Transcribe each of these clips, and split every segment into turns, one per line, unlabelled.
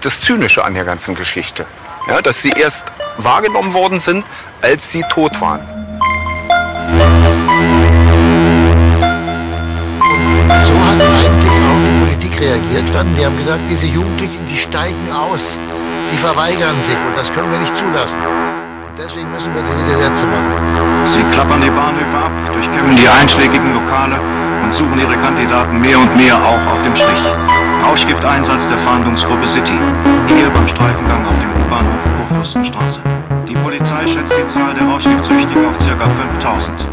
das Zynische an der ganzen Geschichte. Ja, dass sie erst wahrgenommen worden sind, als sie tot waren.
So hat eigentlich auch die Politik reagiert dann. Die haben gesagt, diese Jugendlichen, die steigen aus, die verweigern sich und das können wir nicht zulassen. Und deswegen müssen wir diese Gesetze machen.
Sie klappern die Bahnhöfe ab, durchkämmen die einschlägigen Lokale und suchen ihre Kandidaten mehr und mehr auch auf dem Strich. Rauschgifteinsatz der Fahndungsgruppe City. Hier beim Streifengang auf dem U-Bahnhof Kurfürstenstraße. Die Polizei schätzt die Zahl der Rauschgiftsüchtigen auf ca. 5000.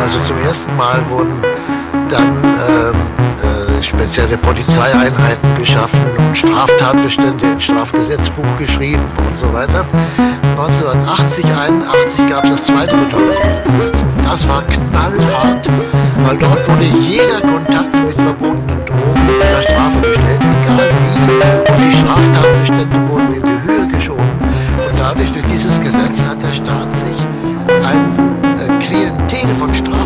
Also zum ersten Mal wurden dann ähm, äh, spezielle Polizeieinheiten geschaffen und Straftatbestände ins Strafgesetzbuch geschrieben und so weiter. 1980, 81 gab es das zweite Betäubungsgesetz. Das war knallhart, weil dort wurde jeder Kontakt mit verbotenen Drogen unter Strafe gestellt, egal wie. Und die Straftatbestände wurden in die Höhe geschoben. Und dadurch, durch dieses Gesetz, hat der Staat sich ein äh, Klientel von Straftätern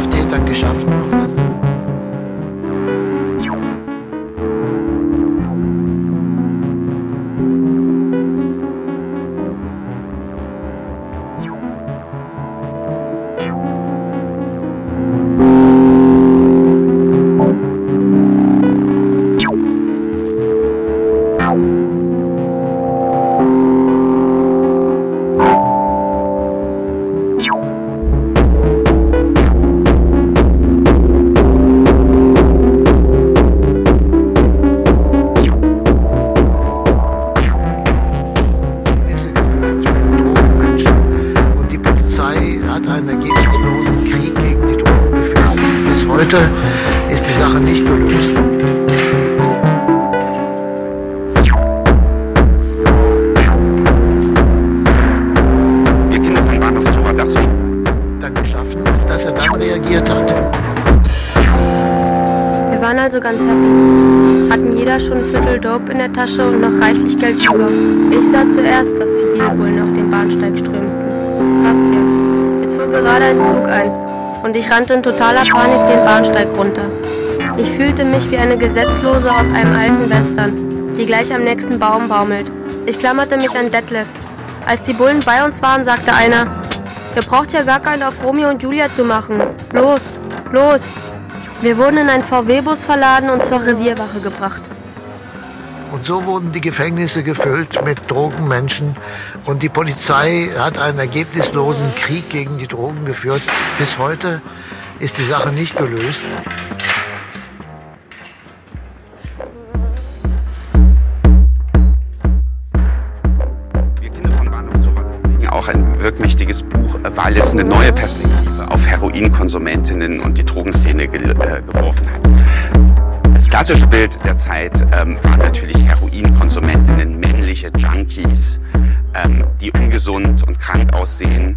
heute ist die Sache nicht gelöst.
Wir Kinder von Bahnhof Zoo war das
Dann geschaffen, auf das er dann reagiert hat.
Wir waren also ganz happy. Hatten jeder schon ein Viertel Dope in der Tasche und noch reichlich Geld über. Ich sah zuerst, dass Zivilbullen auf den Bahnsteig strömten. Razzia. Es fuhr gerade ein Zug ein und ich rannte in totaler Panik den Bahnsteig runter. Ich fühlte mich wie eine Gesetzlose aus einem alten Western, die gleich am nächsten Baum baumelt. Ich klammerte mich an Detlef. Als die Bullen bei uns waren, sagte einer, ihr braucht ja gar keinen auf Romeo und Julia zu machen. Los, los. Wir wurden in einen VW-Bus verladen und zur Revierwache gebracht.
Und so wurden die Gefängnisse gefüllt mit Drogenmenschen und die Polizei hat einen ergebnislosen Krieg gegen die Drogen geführt. Bis heute ist die Sache nicht gelöst.
Auch ein wirkmächtiges Buch, weil es eine neue Perspektive auf Heroinkonsumentinnen und die Drogenszene ge äh, geworfen hat. Das klassische Bild der Zeit ähm, waren natürlich Heroinkonsumentinnen, männliche Junkies, ähm, die ungesund und krank aussehen.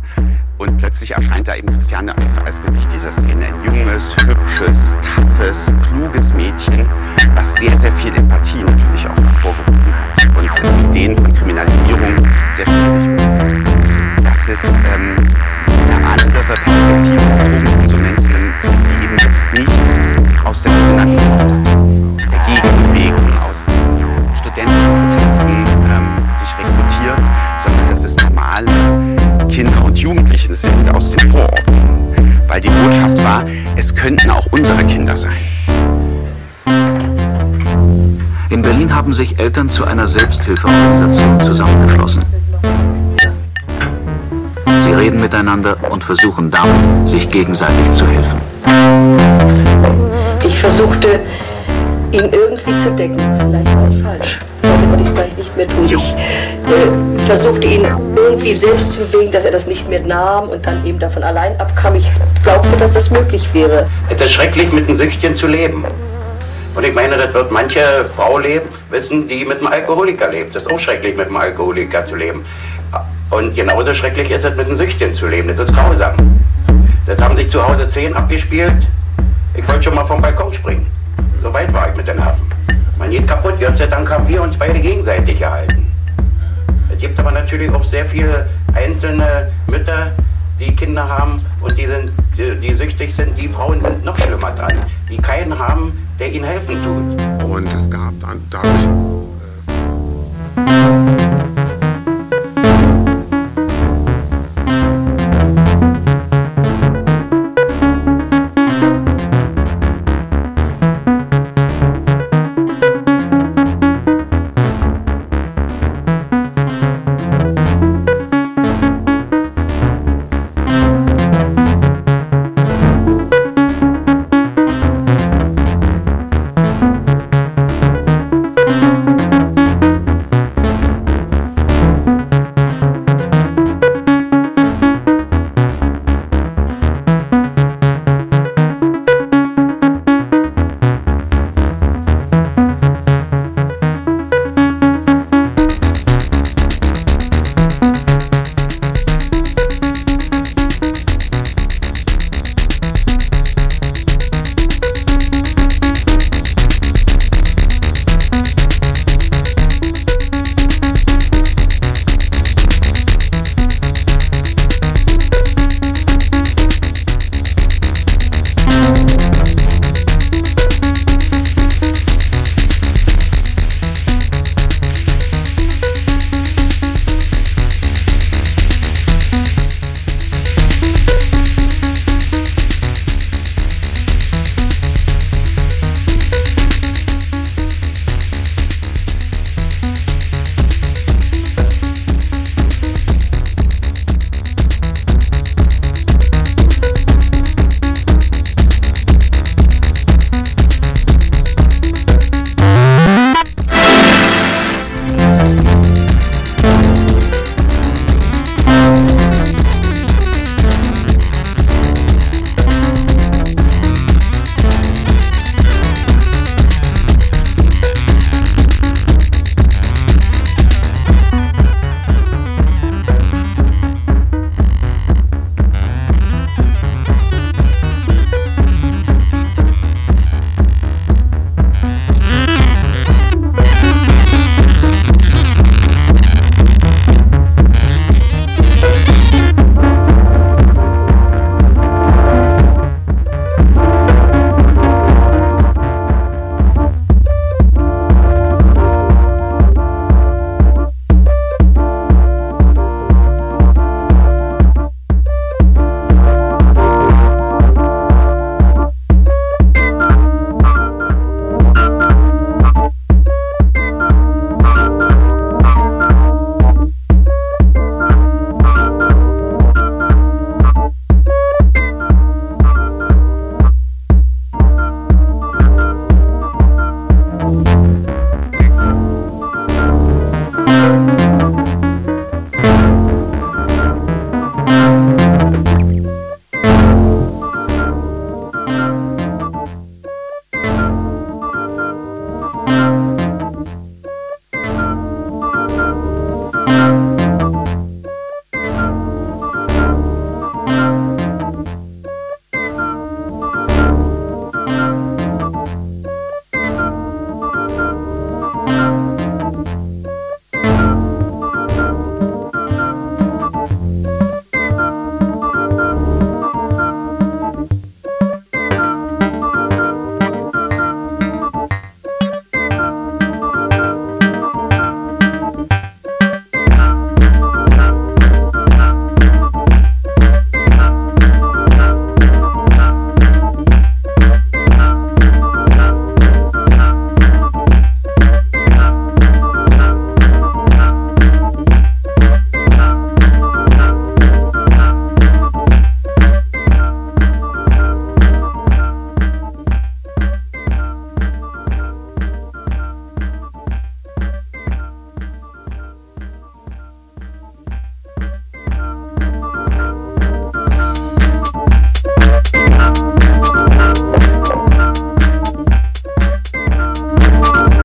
Und plötzlich erscheint da eben Christiane Eifer als Gesicht dieser Szene. Ein junges, hübsches, toughes, kluges Mädchen, was sehr, sehr viel Empathie natürlich auch hervorgerufen hat. Und äh, Ideen von Kriminalisierung sehr schwierig. Dass es ähm, eine andere Perspektive auf Drogenkonsumentinnen sind, die eben jetzt nicht aus der sogenannten der Gegenbewegung, Jugendliche sind aus den Vororten. Weil die Botschaft war, es könnten auch unsere Kinder sein.
In Berlin haben sich Eltern zu einer Selbsthilfeorganisation zusammengeschlossen. Sie reden miteinander und versuchen damit, sich gegenseitig zu helfen.
Ich versuchte, ihn irgendwie zu decken. Vielleicht war es falsch. Würde ich es gleich nicht mehr tun. Ich äh, versuchte ihn irgendwie selbst zu bewegen, dass er das nicht mehr nahm und dann eben davon allein abkam. Ich glaubte, dass das möglich wäre.
Es ist schrecklich, mit einem Süchtchen zu leben. Und ich meine, das wird manche Frau leben, wissen, die mit einem Alkoholiker lebt. Das ist auch schrecklich, mit einem Alkoholiker zu leben. Und genauso schrecklich ist es, mit einem Süchtchen zu leben. Das ist grausam. Das haben sich zu Hause zehn abgespielt. Ich wollte schon mal vom Balkon springen. So weit war ich mit den Nerven. Man geht kaputt. Gott sei Dank haben wir uns beide gegenseitig gehalten. Es gibt aber natürlich auch sehr viele einzelne Mütter, die Kinder haben und die, sind, die, die süchtig sind. Die Frauen sind noch schlimmer dran, die keinen haben, der ihnen helfen tut.
Und es gab dann dadurch